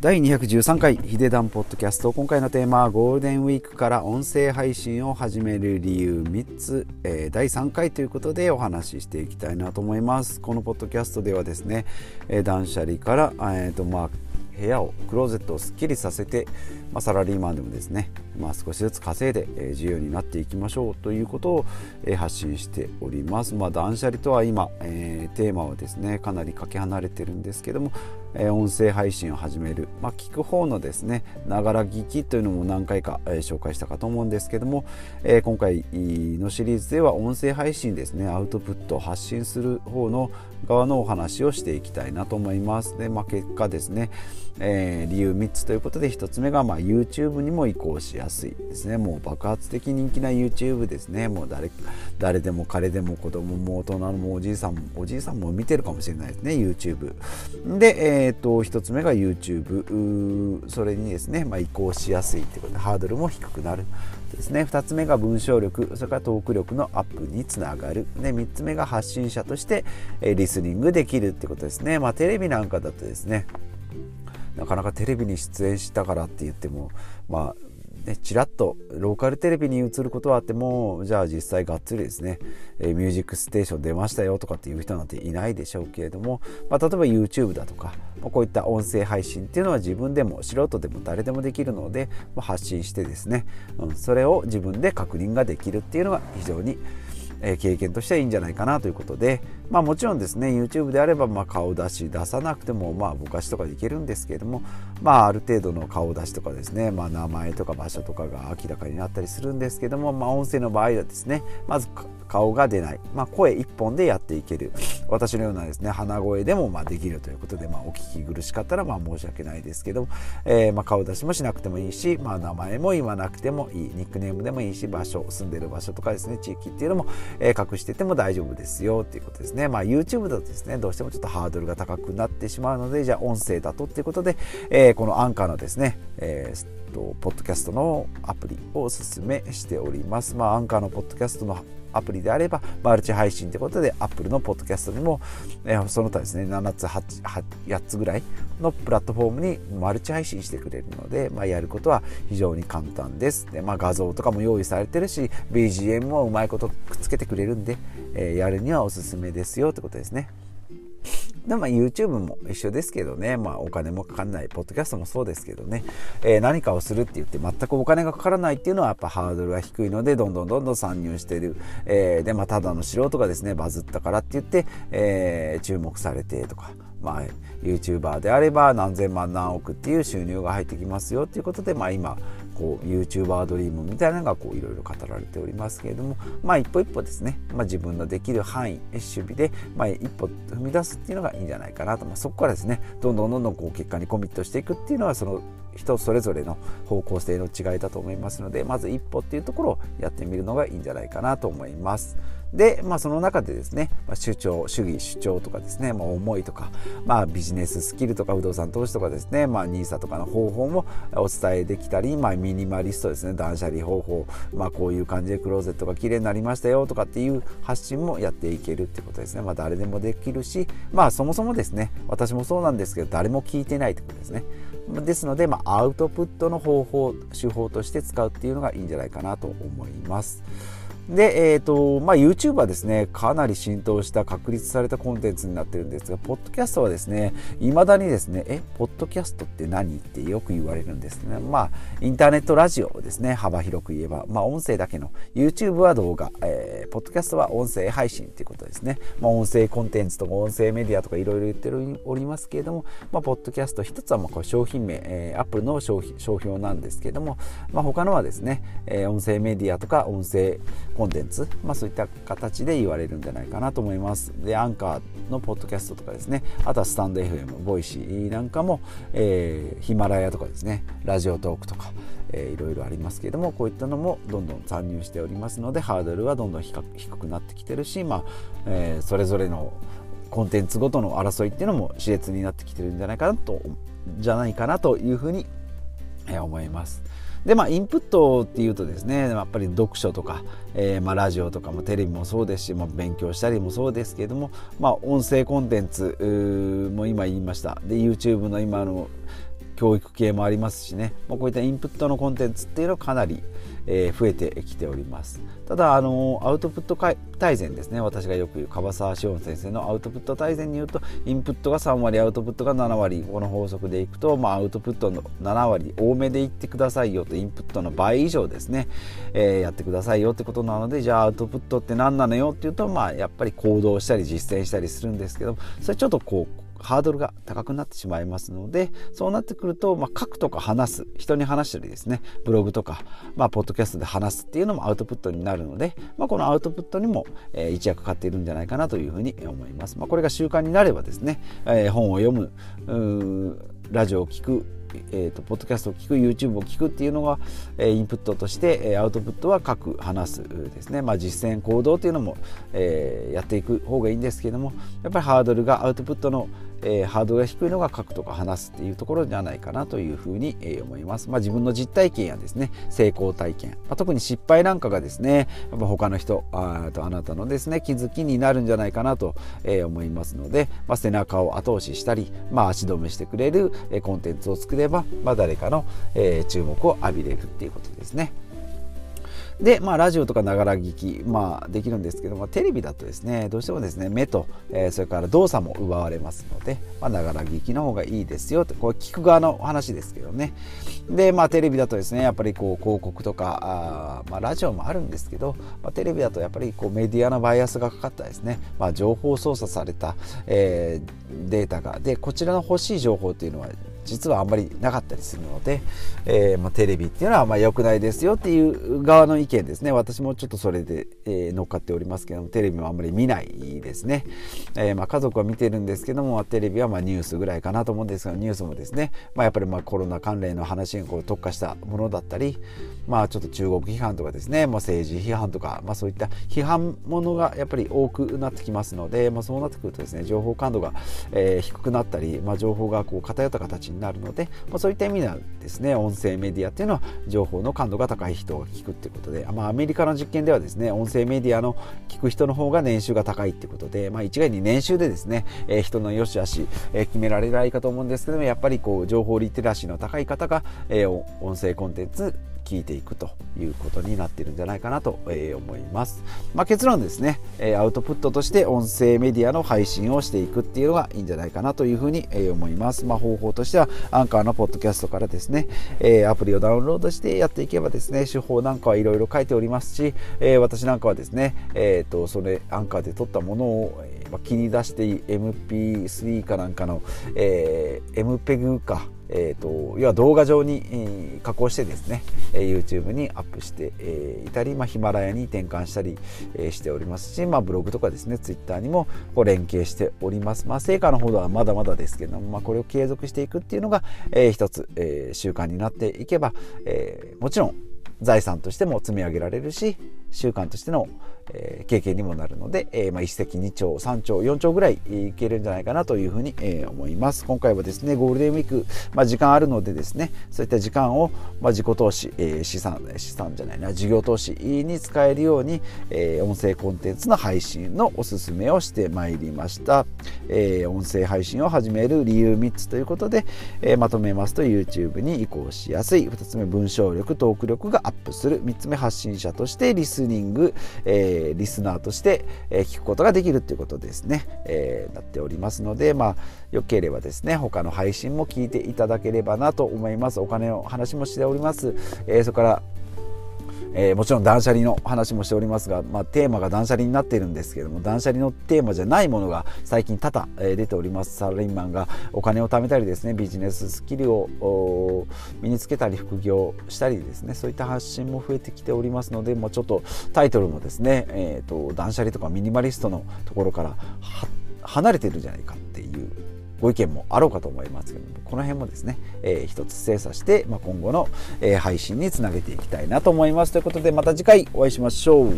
第213回ヒデダンポッドキャスト。今回のテーマはゴールデンウィークから音声配信を始める理由3つ、えー、第3回ということでお話ししていきたいなと思います。このポッドキャストではですね、えー、断捨離から、えーとまあ、部屋をクローゼットをすっきりさせて、まあ、サラリーマンでもですね、まあ、少しずつ稼いで、えー、自由になっていきましょう。ということを、えー、発信しております。まあ、断捨離とは今、えー、テーマはですねかなりかけ離れてるんですけども、音声配信を始める、まあ、聞く方のですねながら聞きというのも何回か、紹介したかと思うんですけども、今回のシリーズでは音声配信ですねアウトプットを発信する方の側のお話をしていきたいなと思います。で、まあ、結果ですね、えー、理由3つということで1つ目がまあ YouTube にも移行しやすいですね。もう爆発的人気な YouTube ですね。もう誰誰でも彼でも子供も大人もおじいさんもおじいさんも見てるかもしれないですね。YouTube で、えーと、1つ目が YouTube それにですね、まあ、移行しやすいということでハードルも低くなるですね。2つ目が文章力。それからトーク力のアップにつながる。で3つ目が発信者として、えリスニングできるってことですね。まあテレビなんかだとですねなかなかテレビに出演したからって言ってもまあね、ちらっとローカルテレビに映ることはあってもじゃあ実際がっつりですね「えー、ミュージックステーション出ましたよ」とかっていう人なんていないでしょうけれども、まあ、例えば YouTube だとか、まあ、こういった音声配信っていうのは自分でも素人でも誰でもできるので、まあ、発信してですね、うん、それを自分で確認ができるっていうのが非常にえ経験としてはいいんじゃないかなということで、まあ、もちろんですね YouTube であればまあ顔出し出さなくてもまあぼかしとかでいけるんですけれども、まあ、ある程度の顔出しとかですね、まあ、名前とか場所とかが明らかになったりするんですけども、まあ、音声の場合はですねまず顔が出ない、まあ、声一本でやっていける私のようなですね鼻声でもまあできるということで、まあ、お聞き苦しかったらまあ申し訳ないですけど、えー、まあ顔出しもしなくてもいいし、まあ、名前も言わなくてもいいニックネームでもいいし場所住んでる場所とかですね地域っていうのも、えー、隠してても大丈夫ですよっていうことですね、まあ、YouTube だとですねどうしてもちょっとハードルが高くなってしまうのでじゃあ音声だとっていうことで、えー、このアンカーのですね、えー、とポッドキャストのアプリをおすすめしております。まあ、アンカーのポッドキャストのアプリであればマルチ配信ということで Apple のポッドキャストにも、えー、その他ですね7つ 8, 8, つぐらいのプラットフォームにマルチ配信してくれるので、まあ、やることは非常に簡単ですで、まあ、画像とかも用意されてるし BGM もうまいことくっつけてくれるんで、えー、やるにはおすすめですよってことですね。でまあ、YouTube も一緒ですけどね、まあ、お金もかかんない、ポッドキャストもそうですけどね、えー、何かをするって言って全くお金がかからないっていうのはやっぱハードルが低いので、どんどんどんどん参入してる。えー、で、まあ、ただの素人がですね、バズったからって言って、えー、注目されてとか、まあ、YouTuber であれば何千万何億っていう収入が入ってきますよっていうことで、まあ、今こう YouTuber ドリームみたいなのがいろいろ語られておりますけれども、まあ、一歩一歩ですね、まあ、自分のできる範囲守備で、まあ、一歩踏み出すっていうのがいいんじゃないかなと、まあ、そこからですねどんどんどんどんこう結果にコミットしていくっていうのはその人それぞれの方向性の違いだと思いますのでまず一歩っていうところをやってみるのがいいんじゃないかなと思います。で、まあ、その中でですね、まあ、主張主義主張とかですね、まあ、思いとか、まあ、ビジネススキルとか不動産投資とかですね、まあ、NISA とかの方法もお伝えできたり、まあ、ミニマリストですね断捨離方法、まあ、こういう感じでクローゼットが綺麗になりましたよとかっていう発信もやっていけるってことですね、まあ、誰でもできるし、まあ、そもそもですね私もそうなんですけど誰も聞いてないってことですねですので、まあ、アウトプットの方法手法として使うっていうのがいいんじゃないかなと思います。で、えーとまあ、YouTube はですねかなり浸透した確立されたコンテンツになってるんですがポッドキャストはですねいまだにですねえポッドキャストって何ってよく言われるんですね。まあインターネットラジオですね幅広く言えば、まあ、音声だけの YouTube は動画、えー、ポッドキャストは音声配信っていうことですね、まあ、音声コンテンツとか音声メディアとかいろいろ言っておりますけれども、まあ、ポッドキャスト一つはまあこれ商品名、えー、Apple の商標なんですけれども、まあ、他のはですね、えー、音声メディアとか音声コンテンツ、まあ、そういった形で言われるんじゃないかなと思います。で、アンカーのポッドキャストとかですね、あとはスタンド FM、 Voicy なんかも、えー、ヒマラヤとかですね、ラジオトークとか、えー、いろいろありますけれども、こういったのもどんどん参入しておりますので、ハードルはどんどん低くなってきてるし、まあえー、それぞれのコンテンツごとの争いっていうのも熾烈になってきてるんじゃないかなとじゃないかなというふうに思います。でまあインプットっていうとですねやっぱり読書とか、えー、まあ、ラジオとかもテレビもそうですし、まあ、勉強したりもそうですけども、まあ、音声コンテンツも今言いましたで YouTube の今の教育系もありますしね、まあ、こういったインプットのコンテンツっていうのはかなり、え、増えてきております。ただあのアウトプット大全ですね。私がよく言う樺沢志音先生のアウトプット大全に言うとインプットが3割アウトプットが7割この法則でいくと、まあ、アウトプットの7割多めでいってくださいよとインプットの倍以上ですね、えー、やってくださいよってことなのでじゃあアウトプットって何なのよっていうと、まあ、やっぱり行動したり実践したりするんですけどそれちょっとこうハードルが高くなってしまいますのでそうなってくると、まあ、書くとか話す人に話したりですねブログとか、まあ、ポッドキャストで話すっていうのもアウトプットになるので、まあ、このアウトプットにも、えー、一役買っているんじゃないかなというふうに思います。まあ、これが習慣になればですね、えー、本を読むラジオを聞くえーと、ポッドキャストを聞く YouTube を聞くっていうのが、えー、インプットとして、えー、アウトプットは書く話すですね、まあ、実践行動っていうのも、えー、やっていく方がいいんですけどもやっぱりハードルがアウトプットの、えー、ハードルが低いのが書くとか話すっていうところじゃないかなというふうに、えー、思います、まあ、自分の実体験やですね成功体験、まあ、特に失敗なんかがですねやっぱ他の人あとあなたのですね気づきになるんじゃないかなと、えー、思いますので、まあ、背中を後押ししたり、まあ、足止めしてくれる、え、コンテンツを作れば、まあ、誰かの、えー、注目を浴びれるっていうことですね。で、まあ、ラジオとかながら聞き、まあ、できるんですけどもテレビだとですねどうしてもですね目と、えー、それから動作も奪われますのでまあながら聞きの方がいいですよとこれ聞く側の話ですけどね。で、まあ、テレビだとですねやっぱりこう広告とかあ、まあ、ラジオもあるんですけど、まあ、テレビだとやっぱりこうメディアのバイアスがかかったですね、まあ、情報操作された、えー、データが。でこちらの欲しい情報というのは実はあんまりなかったりするので、えー、まあ、テレビっていうのはあんまり良くないですよっていう側の意見ですね。私もちょっとそれで、えー、乗っかっておりますけどもテレビもあんまり見ないですね、えー、まあ、家族は見てるんですけどもテレビはまニュースぐらいかなと思うんですがニュースもですね、まあ、やっぱりまコロナ関連の話にこう特化したものだったり、まあ、ちょっと中国批判とかですね、ま政治批判とか、まそういった批判ものがやっぱり多くなってきますので、まそうなってくるとですね情報感度が、え低くなったり、ま情報がこう偏った形になるので、まあ、そういった意味ではですね音声メディアっていうのは情報の感度が高い人が聞くっていうことで、まあ、アメリカの実験ではですね音声メディアの聞く人の方が年収が高いっていうことで、まあ、一概に年収でですね、えー、人の良し悪し、えー、決められないかと思うんですけどもやっぱりこう情報リテラシーの高い方が、えー、音声コンテンツ聞いていくということになっているんじゃないかなと思います。まあ、結論ですね、アウトプットとして音声メディアの配信をしていくっていうのがいいんじゃないかなというふうに思います。まあ、方法としてはアンカーのポッドキャストからですね、アプリをダウンロードしてやっていけばですね、手法なんかはいろいろ書いておりますし、私なんかはですね、えー、とそれアンカーで撮ったものを気に出して MP3 かなんかの、えー、MPEG かえーと、要は動画上に、えー、加工してですね、えー、YouTube にアップして、えー、いたり、まあ、ヒマラヤに転換したり、えー、しておりますし、まあ、ブログとかですね Twitter にもこう連携しております、まあ、成果のほどはまだまだですけども、まあ、これを継続していくっていうのが、えー、一つ、えー、習慣になっていけば、えー、もちろん財産としても積み上げられるし習慣としての、え、経験にもなるので、えーまあ、一石二鳥三鳥四鳥ぐらいいけるんじゃないかなというふうに、えー、思います。今回はですねゴールデンウィーク、まあ、時間あるのでですねそういった時間を、まあ、自己投資、えー、資産資産じゃないな事業投資に使えるように、えー、音声コンテンツの配信のおすすめをしてまいりました、えー、音声配信を始める理由3つということで、えー、まとめますと YouTube に移行しやすい。2つ目文章力トーク力がアップする。3つ目発信者としてリスニング、えー、リスナーとして、えー、聞くことができるということですね、えー、なっておりますのでまあよければですね他の配信も聞いていただければなと思います。お金の話もしております、え、それからえー、もちろん断捨離の話もしておりますが、まあ、テーマが断捨離になっているんですけども断捨離のテーマじゃないものが最近多々、えー、出ております。サラリーマンがお金を貯めたりですねビジネススキルを身につけたり副業したりですねそういった発信も増えてきておりますので、まあ、ちょっとタイトルもですね、えーと、断捨離とかミニマリストのところから離れてるんじゃないかっていうご意見もあろうかと思いますけどもこの辺もですね、えー、一つ精査して、まあ、今後の、え、配信につなげていきたいなと思いますということでまた次回お会いしましょう。